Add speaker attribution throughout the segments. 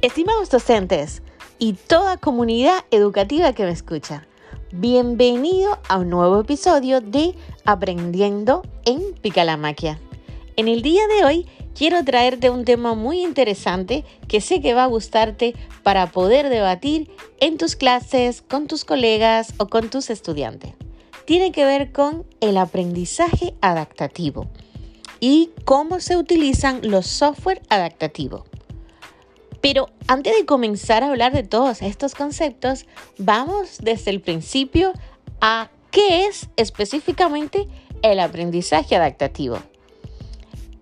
Speaker 1: Estimados docentes y toda comunidad educativa que me escucha, bienvenido a un nuevo episodio de Aprendiendo en Picalamaquia. En el día de hoy quiero traerte un tema muy interesante que sé que va a gustarte para poder debatir en tus clases, con tus colegas o con tus estudiantes. Tiene que ver con el aprendizaje adaptativo y cómo se utilizan los software adaptativos. Pero antes de comenzar a hablar de todos estos conceptos, vamos desde el principio a qué es específicamente el aprendizaje adaptativo.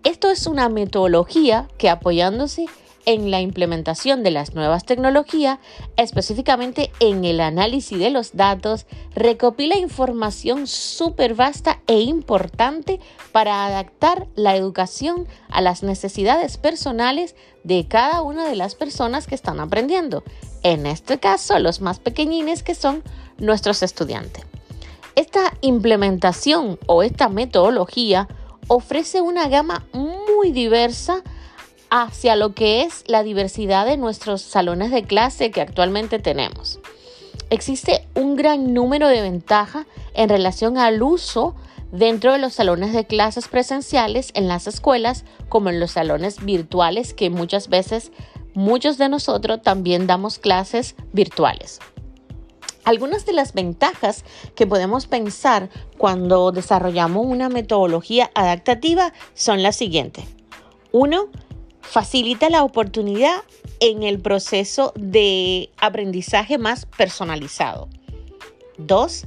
Speaker 1: Esto es una metodología que apoyándose la implementación de las nuevas tecnologías, específicamente en el análisis de los datos, recopila información súper vasta e importante para adaptar la educación a las necesidades personales de cada una de las personas que están aprendiendo. En este caso, los más pequeñines que son nuestros estudiantes. Esta implementación o esta metodología ofrece una gama muy diversa hacia lo que es la diversidad de nuestros salones de clase que actualmente tenemos. Existe un gran número de ventajas en relación al uso dentro de los salones de clases presenciales en las escuelas como en los salones virtuales que muchas veces muchos de nosotros también damos clases virtuales. Algunas de las ventajas que podemos pensar cuando desarrollamos una metodología adaptativa son las siguientes. Uno, facilita la oportunidad en el proceso de aprendizaje más personalizado. Dos,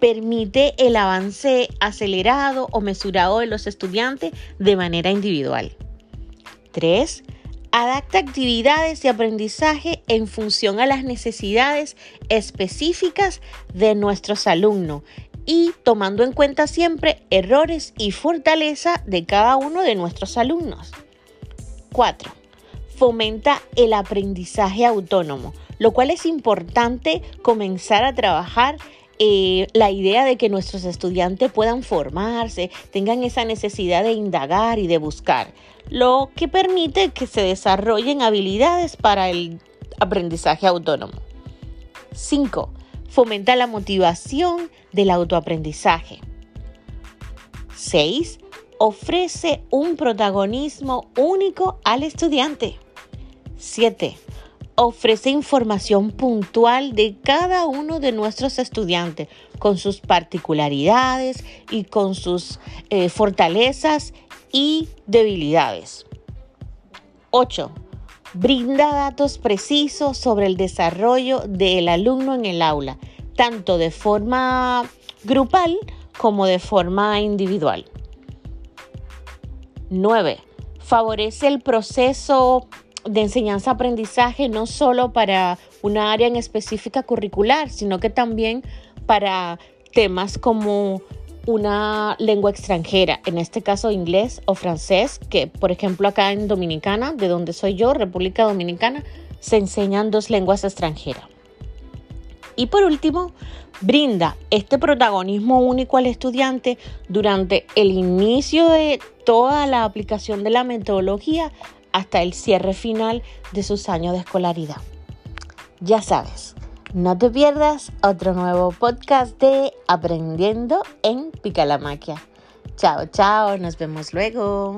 Speaker 1: permite el avance acelerado o mesurado de los estudiantes de manera individual. Tres, adapta actividades de aprendizaje en función a las necesidades específicas de nuestros alumnos y tomando en cuenta siempre errores y fortaleza de cada uno de nuestros alumnos. 4. Fomenta el aprendizaje autónomo, lo cual es importante comenzar a trabajar eh, la idea de que nuestros estudiantes puedan formarse, tengan esa necesidad de indagar y de buscar, lo que permite que se desarrollen habilidades para el aprendizaje autónomo. 5. Fomenta la motivación del autoaprendizaje. 6 ofrece un protagonismo único al estudiante. 7. Ofrece información puntual de cada uno de nuestros estudiantes con sus particularidades y con sus eh, fortalezas y debilidades. 8. Brinda datos precisos sobre el desarrollo del alumno en el aula, tanto de forma grupal como de forma individual. 9. Favorece el proceso de enseñanza-aprendizaje no solo para una área en específica curricular, sino que también para temas como una lengua extranjera, en este caso inglés o francés, que por ejemplo acá en Dominicana, de donde soy yo, República Dominicana, se enseñan dos lenguas extranjeras. Y por último, brinda este protagonismo único al estudiante durante el inicio de toda la aplicación de la metodología hasta el cierre final de sus años de escolaridad. Ya sabes, no te pierdas otro nuevo podcast de Aprendiendo en Picalamaquia. Chao, chao, nos vemos luego.